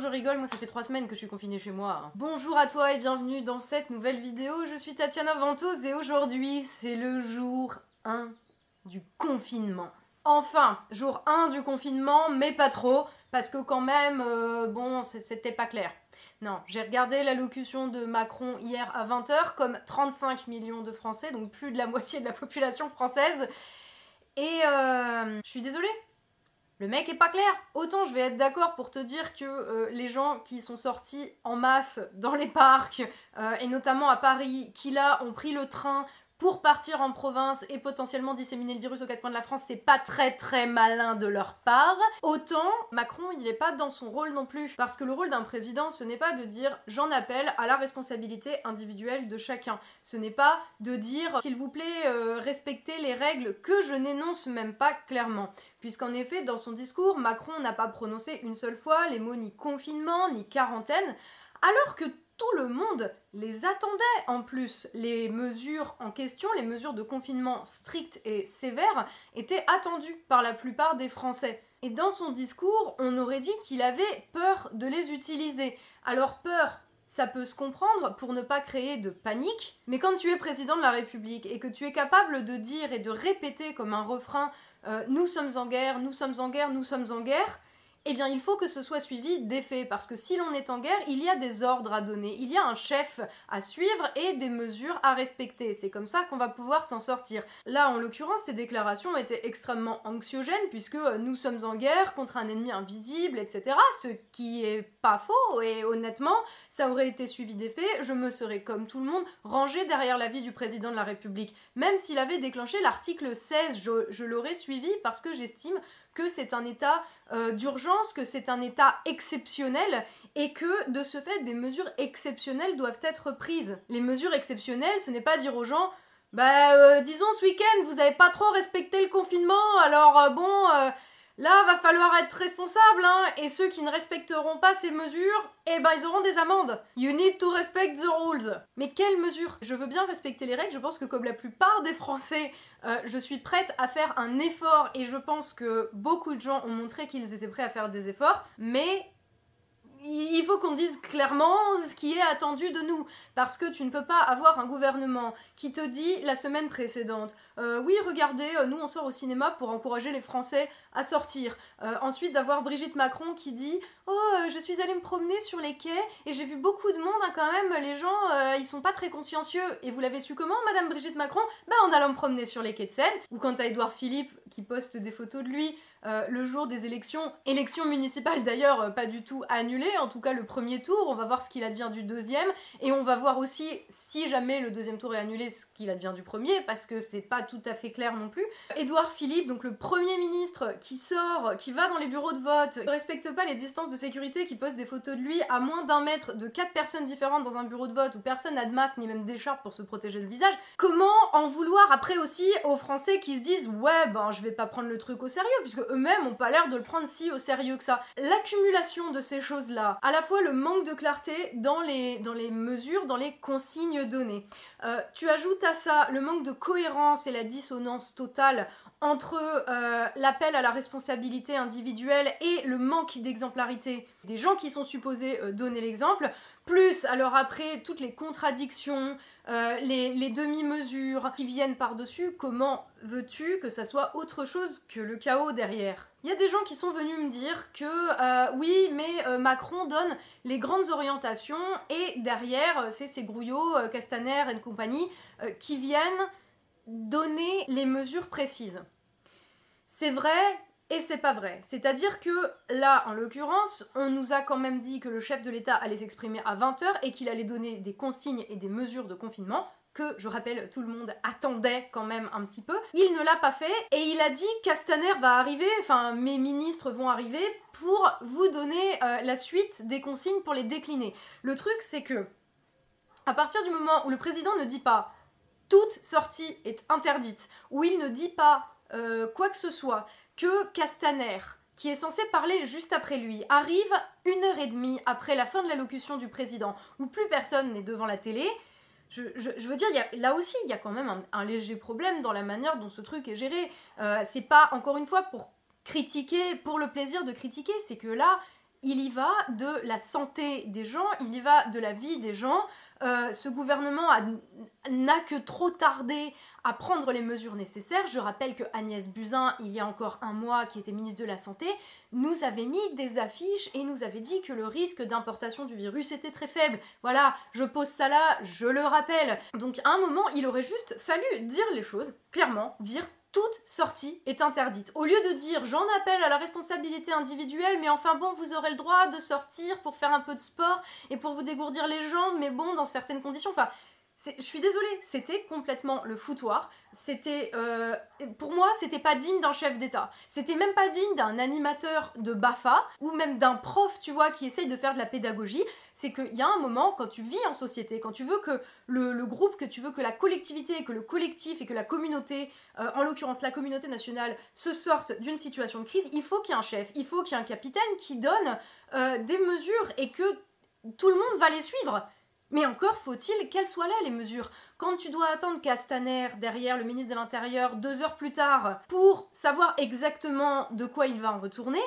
je rigole, moi ça fait trois semaines que je suis confinée chez moi. Bonjour à toi et bienvenue dans cette nouvelle vidéo. Je suis Tatiana Ventos et aujourd'hui c'est le jour 1 du confinement. Enfin, jour 1 du confinement, mais pas trop, parce que quand même, euh, bon, c'était pas clair. Non, j'ai regardé l'allocution de Macron hier à 20h, comme 35 millions de Français, donc plus de la moitié de la population française. Et euh, je suis désolée, le mec est pas clair. Autant je vais être d'accord pour te dire que euh, les gens qui sont sortis en masse dans les parcs, euh, et notamment à Paris, qui là ont pris le train pour partir en province et potentiellement disséminer le virus aux quatre coins de la France, c'est pas très très malin de leur part. Autant Macron, il est pas dans son rôle non plus. Parce que le rôle d'un président, ce n'est pas de dire j'en appelle à la responsabilité individuelle de chacun. Ce n'est pas de dire s'il vous plaît, euh, respectez les règles que je n'énonce même pas clairement. Puisqu'en effet, dans son discours, Macron n'a pas prononcé une seule fois les mots ni confinement, ni quarantaine, alors que tout le monde les attendait en plus. Les mesures en question, les mesures de confinement strictes et sévères, étaient attendues par la plupart des Français. Et dans son discours, on aurait dit qu'il avait peur de les utiliser. Alors peur, ça peut se comprendre pour ne pas créer de panique, mais quand tu es président de la République et que tu es capable de dire et de répéter comme un refrain euh, nous sommes en guerre, nous sommes en guerre, nous sommes en guerre, eh bien il faut que ce soit suivi d'effets, parce que si l'on est en guerre, il y a des ordres à donner, il y a un chef à suivre et des mesures à respecter. C'est comme ça qu'on va pouvoir s'en sortir. Là, en l'occurrence, ces déclarations étaient extrêmement anxiogènes, puisque nous sommes en guerre contre un ennemi invisible, etc. Ce qui est pas faux, et honnêtement, ça aurait été suivi d'effets, je me serais, comme tout le monde, rangé derrière l'avis du président de la République. Même s'il avait déclenché l'article 16, je, je l'aurais suivi parce que j'estime que c'est un état euh, d'urgence, que c'est un état exceptionnel et que de ce fait des mesures exceptionnelles doivent être prises. Les mesures exceptionnelles, ce n'est pas dire aux gens bah euh, disons ce week-end vous avez pas trop respecté le confinement alors euh, bon Là, va falloir être responsable, hein, et ceux qui ne respecteront pas ces mesures, eh ben ils auront des amendes. You need to respect the rules. Mais quelles mesures? Je veux bien respecter les règles, je pense que comme la plupart des Français, euh, je suis prête à faire un effort, et je pense que beaucoup de gens ont montré qu'ils étaient prêts à faire des efforts, mais il faut qu'on dise clairement ce qui est attendu de nous. Parce que tu ne peux pas avoir un gouvernement qui te dit la semaine précédente euh, Oui, regardez, euh, nous on sort au cinéma pour encourager les Français à sortir. Euh, ensuite, d'avoir Brigitte Macron qui dit Oh, je suis allée me promener sur les quais et j'ai vu beaucoup de monde hein, quand même. Les gens, ils sont pas très consciencieux. Et vous l'avez su comment, Madame Brigitte Macron? Bah, en allant me promener sur les quais de Seine. Ou quand à Édouard Philippe qui poste des photos de lui euh, le jour des élections, élections municipales d'ailleurs euh, pas du tout annulées, en tout cas le premier tour, on va voir ce qu'il advient du deuxième, et on va voir aussi si jamais le deuxième tour est annulé ce qu'il advient du premier, parce que c'est pas tout à fait clair non plus. Édouard Philippe, donc le premier ministre qui sort, qui va dans les bureaux de vote, ne respecte pas les distances de sécurité, qui poste des photos de lui à moins d'un mètre de quatre personnes différentes dans un bureau de vote où personne n'a de masque ni même d'écharpe pour se protéger le visage, comment en vouloir après aussi aux Français qui se disent ouais ben je vais pas prendre le truc au sérieux puisque eux-mêmes ont pas l'air de le prendre si au sérieux que ça. L'accumulation de ces choses-là, à la fois le manque de clarté dans les, dans les mesures, dans les consignes données. Euh, tu ajoutes à ça le manque de cohérence et la dissonance totale entre euh, l'appel à la responsabilité individuelle et le manque d'exemplarité des gens qui sont supposés euh, donner l'exemple, plus alors après toutes les contradictions, euh, les, demi-mesures qui viennent par-dessus, comment veux-tu que ça soit autre chose que le chaos derrière? Il y a des gens qui sont venus me dire que oui, mais Macron donne les grandes orientations et derrière, c'est ces grouillots, Castaner et compagnie, qui viennent donner les mesures précises. C'est vrai et c'est pas vrai. C'est-à-dire que là, en l'occurrence, on nous a quand même dit que le chef de l'État allait s'exprimer à 20h et qu'il allait donner des consignes et des mesures de confinement que, je rappelle, tout le monde attendait quand même un petit peu. Il ne l'a pas fait et il a dit Castaner va arriver, enfin mes ministres vont arriver pour vous donner euh, la suite des consignes pour les décliner. Le truc c'est que à partir du moment où le président ne dit pas toute sortie est interdite, où il ne dit pas euh, quoi que ce soit, que Castaner, qui est censé parler juste après lui, arrive une heure et demie après la fin de l'allocution du président, où plus personne n'est devant la télé, je, veux dire, là aussi, il y a quand même un, léger problème dans la manière dont ce truc est géré. Euh, c'est pas, encore une fois, pour critiquer, pour le plaisir de critiquer, c'est que là, il y va de la santé des gens, il y va de la vie des gens. Euh, ce gouvernement n'a que trop tardé à prendre les mesures nécessaires. Je rappelle que Agnès Buzyn, il y a encore un mois, qui était ministre de la Santé, nous avait mis des affiches et nous avait dit que le risque d'importation du virus était très faible. Voilà, je pose ça là, je le rappelle. Donc à un moment, il aurait juste fallu dire les choses, clairement, dire toute sortie est interdite. Au lieu de dire j'en appelle à la responsabilité individuelle, mais enfin bon, vous aurez le droit de sortir pour faire un peu de sport et pour vous dégourdir les jambes, mais bon, dans certaines conditions. Enfin, je suis désolée, c'était complètement le foutoir. C'était, euh, pour moi, c'était pas digne d'un chef d'État. C'était même pas digne d'un animateur de Bafa ou même d'un prof, tu vois, qui essaye de faire de la pédagogie. C'est qu'il y a un moment, quand tu vis en société, quand tu veux que le, groupe, que tu veux que la collectivité, que le collectif et que la communauté, euh, en l'occurrence la communauté nationale, se sortent d'une situation de crise, il faut qu'il y ait un chef, il faut qu'il y ait un capitaine qui donne euh, des mesures et que tout le monde va les suivre. Mais encore faut-il qu'elles soient là, les mesures. Quand tu dois attendre Castaner derrière le ministre de l'Intérieur deux heures plus tard pour savoir exactement de quoi il va en retourner,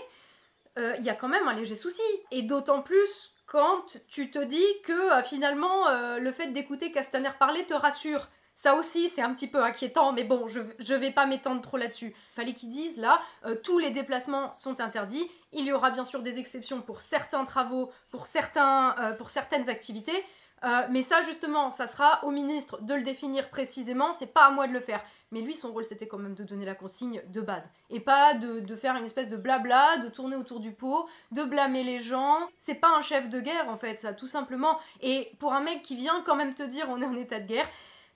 euh, il y a quand même un léger souci. Et d'autant plus quand tu te dis que euh, finalement euh, le fait d'écouter Castaner parler te rassure. Ça aussi, c'est un petit peu inquiétant, mais bon, je, je vais pas m'étendre trop là-dessus. Fallait qu'ils disent, là, tous les déplacements sont interdits. Il y aura bien sûr des exceptions pour certains travaux, pour, certains, pour certaines activités, euh, mais ça, justement, ça sera au ministre de le définir précisément, c'est pas à moi de le faire. Mais lui, son rôle, c'était quand même de donner la consigne de base. Et pas de, faire une espèce de blabla, de tourner autour du pot, de blâmer les gens. C'est pas un chef de guerre, en fait, ça, tout simplement. Et pour un mec qui vient quand même te dire on est en état de guerre,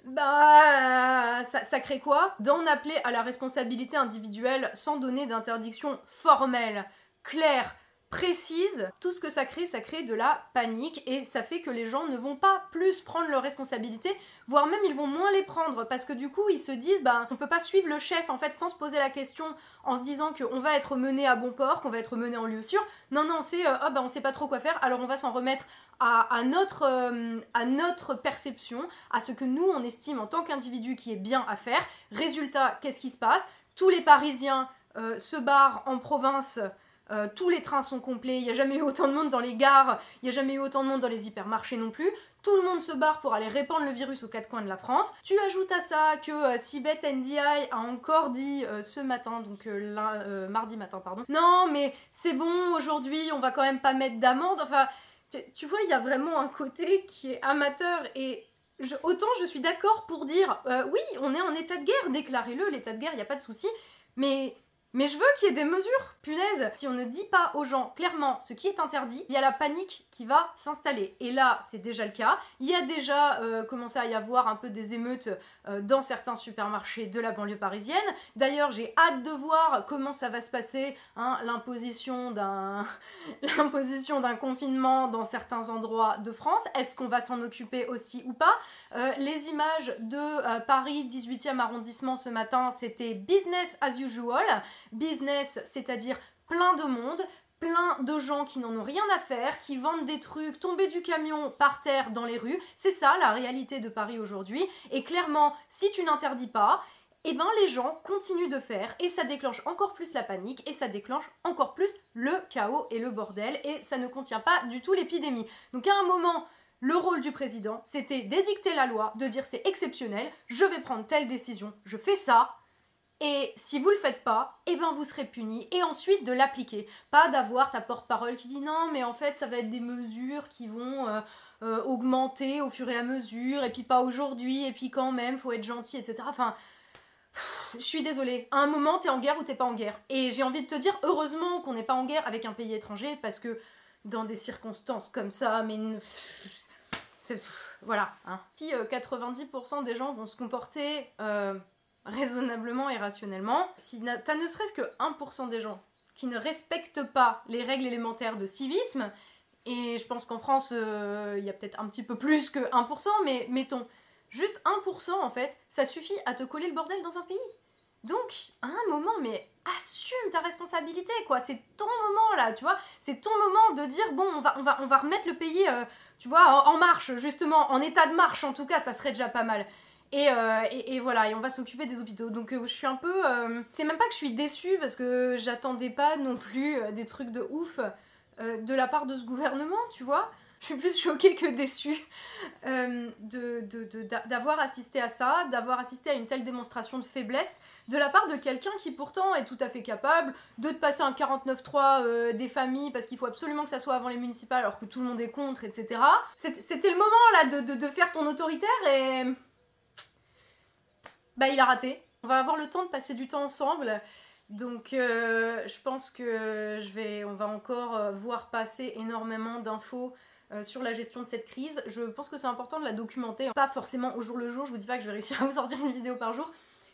bah, ça, ça crée quoi? D'en appeler à la responsabilité individuelle sans donner d'interdiction formelle, claire, précise, tout ce que ça crée, ça crée de la panique et ça fait que les gens ne vont pas plus prendre leurs responsabilités, voire même ils vont moins les prendre parce que du coup ils se disent bah on peut pas suivre le chef en fait sans se poser la question en se disant qu'on va être mené à bon port, qu'on va être mené en lieu sûr. Non non c'est euh, bah on sait pas trop quoi faire alors on va s'en remettre à, notre, euh, à notre perception, à ce que nous on estime en tant qu'individu qui est bien à faire. Résultat, qu'est-ce qui se passe? Tous les Parisiens euh, se barrent en province euh, tous les trains sont complets, il n'y a jamais eu autant de monde dans les gares, il n'y a jamais eu autant de monde dans les hypermarchés non plus. Tout le monde se barre pour aller répandre le virus aux quatre coins de la France. Tu ajoutes à ça que euh, Sibeth NDI a encore dit euh, ce matin, donc mardi matin, pardon. Non, mais c'est bon, aujourd'hui, on va quand même pas mettre d'amende. Enfin, tu, vois, il y a vraiment un côté qui est amateur et autant je suis d'accord pour dire oui, on est en état de guerre, déclarez-le, l'état de guerre, il n'y a pas de souci, mais mais je veux qu'il y ait des mesures, punaise Si on ne dit pas aux gens clairement ce qui est interdit, il y a la panique qui va s'installer. Et là, c'est déjà le cas. Il y a déjà euh, commencé à y avoir un peu des émeutes euh, dans certains supermarchés de la banlieue parisienne. D'ailleurs, j'ai hâte de voir comment ça va se passer, hein, l'imposition d'un l'imposition d'un confinement dans certains endroits de France. Est-ce qu'on va s'en occuper aussi ou pas? Euh, Les images de Paris 18e arrondissement ce matin, c'était business as usual business, c'est-à-dire plein de monde, plein de gens qui n'en ont rien à faire, qui vendent des trucs, tomber du camion par terre dans les rues. C'est ça la réalité de Paris aujourd'hui. Et clairement, si tu n'interdis pas, eh ben les gens continuent de faire et ça déclenche encore plus la panique et ça déclenche encore plus le chaos et le bordel et ça ne contient pas du tout l'épidémie. Donc à un moment, le rôle du président, c'était d'édicter la loi, de dire c'est exceptionnel, je vais prendre telle décision, je fais ça, et si vous le faites pas, eh ben vous serez puni et ensuite de l'appliquer. Pas d'avoir ta porte-parole qui dit non, mais en fait ça va être des mesures qui vont euh, euh, augmenter au fur et à mesure, et puis pas aujourd'hui, et puis quand même, faut être gentil, etc. Enfin, je suis désolée. À un moment, t'es en guerre ou t'es pas en guerre. Et j'ai envie de te dire, heureusement qu'on n'est pas en guerre avec un pays étranger, parce que dans des circonstances comme ça, mais. C'est. Voilà. Hein. Si 90% euh, des gens vont se comporter raisonnablement et rationnellement, si t'as ne serait-ce que 1% des gens qui ne respectent pas les règles élémentaires de civisme, et je pense qu'en France, euh, il y a peut-être un petit peu plus que 1%, mais mettons, juste 1% en fait, ça suffit à te coller le bordel dans un pays. Donc, à un moment, mais assume ta responsabilité, quoi. C'est ton moment, là, tu vois. C'est ton moment de dire, bon, on va, on va, on va remettre le pays, euh, tu vois, en, marche, justement, en état de marche, en tout cas, ça serait déjà pas mal. Euh, et, voilà, et on va s'occuper des hôpitaux. Donc euh, je suis un peu... C'est même pas que je suis déçue parce que j'attendais pas non plus des trucs de ouf. de la part de ce gouvernement, tu vois. Je suis plus choquée que déçue euh, d'avoir assisté à ça, d'avoir assisté à une telle démonstration de faiblesse de la part de quelqu'un qui pourtant est tout à fait capable de te passer un 49-3 euh, des familles parce qu'il faut absolument que ça soit avant les municipales alors que tout le monde est contre, etc. C'était le moment là de, de faire ton autoritaire et... Bah il a raté. On va avoir le temps de passer du temps ensemble. Donc euh, je pense que je vais, on va encore voir passer énormément d'infos euh, sur la gestion de cette crise. Je pense que c'est important de la documenter, pas forcément au jour le jour, je vous dis pas que je vais réussir à vous sortir une vidéo par jour,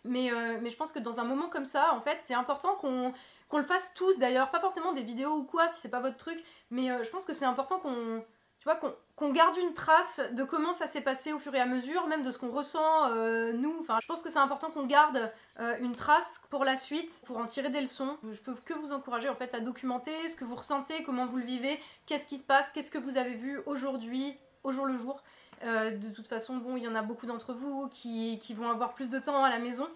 mais, euh, mais je pense que dans un moment comme ça, en fait, c'est important qu'on le fasse tous d'ailleurs, pas forcément des vidéos ou quoi, si c'est pas votre truc, mais euh, je pense que c'est important qu'on tu vois, qu'on garde une trace de comment ça s'est passé au fur et à mesure, même de ce qu'on ressent euh, nous. Je pense que c'est important qu'on garde euh, une trace pour la suite, pour en tirer des leçons. Je peux que vous encourager en fait à documenter ce que vous ressentez, comment vous le vivez, qu'est-ce qui se passe, qu'est-ce que vous avez vu aujourd'hui, au jour le jour. Euh, de toute façon, bon, il y en a beaucoup d'entre vous qui, vont avoir plus de temps à la maison.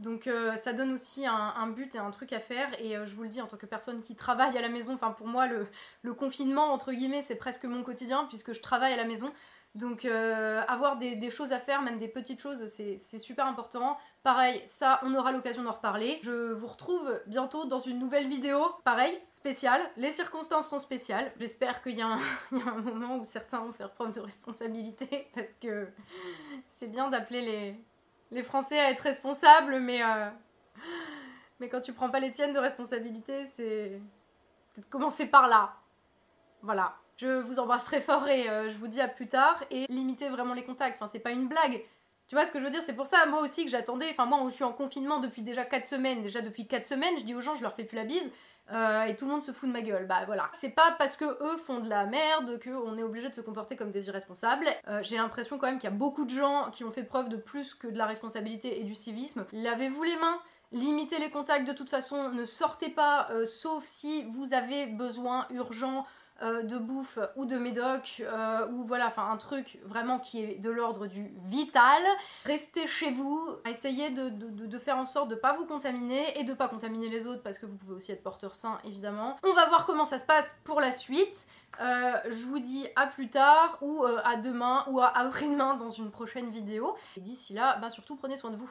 Donc euh, ça donne aussi un, but et un truc à faire. Et euh, je vous le dis en tant que personne qui travaille à la maison, enfin pour moi le, confinement entre guillemets c'est presque mon quotidien puisque je travaille à la maison. Donc euh, avoir des, choses à faire, même des petites choses, c'est super important. Pareil, ça, on aura l'occasion d'en reparler. Je vous retrouve bientôt dans une nouvelle vidéo, pareil, spéciale. Les circonstances sont spéciales. J'espère qu'il y, y, a un moment où certains vont faire preuve de responsabilité parce que c'est bien d'appeler les, les Français à être responsables, mais, euh, mais quand tu prends pas les tiennes de responsabilité, c'est peut-être commencer par là. Voilà. Je vous embrasserai fort et euh, je vous dis à plus tard. Et limitez vraiment les contacts. Enfin, c'est pas une blague. Tu vois ce que je veux dire? C'est pour ça, moi aussi, que j'attendais. Enfin, moi, je suis en confinement depuis déjà 4 semaines. Déjà depuis 4 semaines, je dis aux gens, je leur fais plus la bise. Euh, et tout le monde se fout de ma gueule. Bah voilà. C'est pas parce que eux font de la merde qu'on est obligé de se comporter comme des irresponsables. Euh, j'ai l'impression quand même qu'il y a beaucoup de gens qui ont fait preuve de plus que de la responsabilité et du civisme. Lavez-vous les mains. Limitez les contacts de toute façon, ne sortez pas, euh, sauf si vous avez besoin urgent euh, de bouffe ou de médoc euh, ou voilà, enfin un truc vraiment qui est de l'ordre du vital. Restez chez vous, essayez de, faire en sorte de pas vous contaminer et de pas contaminer les autres parce que vous pouvez aussi être porteur sain évidemment. On va voir comment ça se passe pour la suite. Euh, je vous dis à plus tard ou à demain ou à après-demain dans une prochaine vidéo. D'ici là, bah surtout prenez soin de vous.